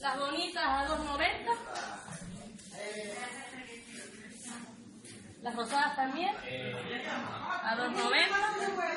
Las bonitas a 2.90. Las rosadas también. A 2.90.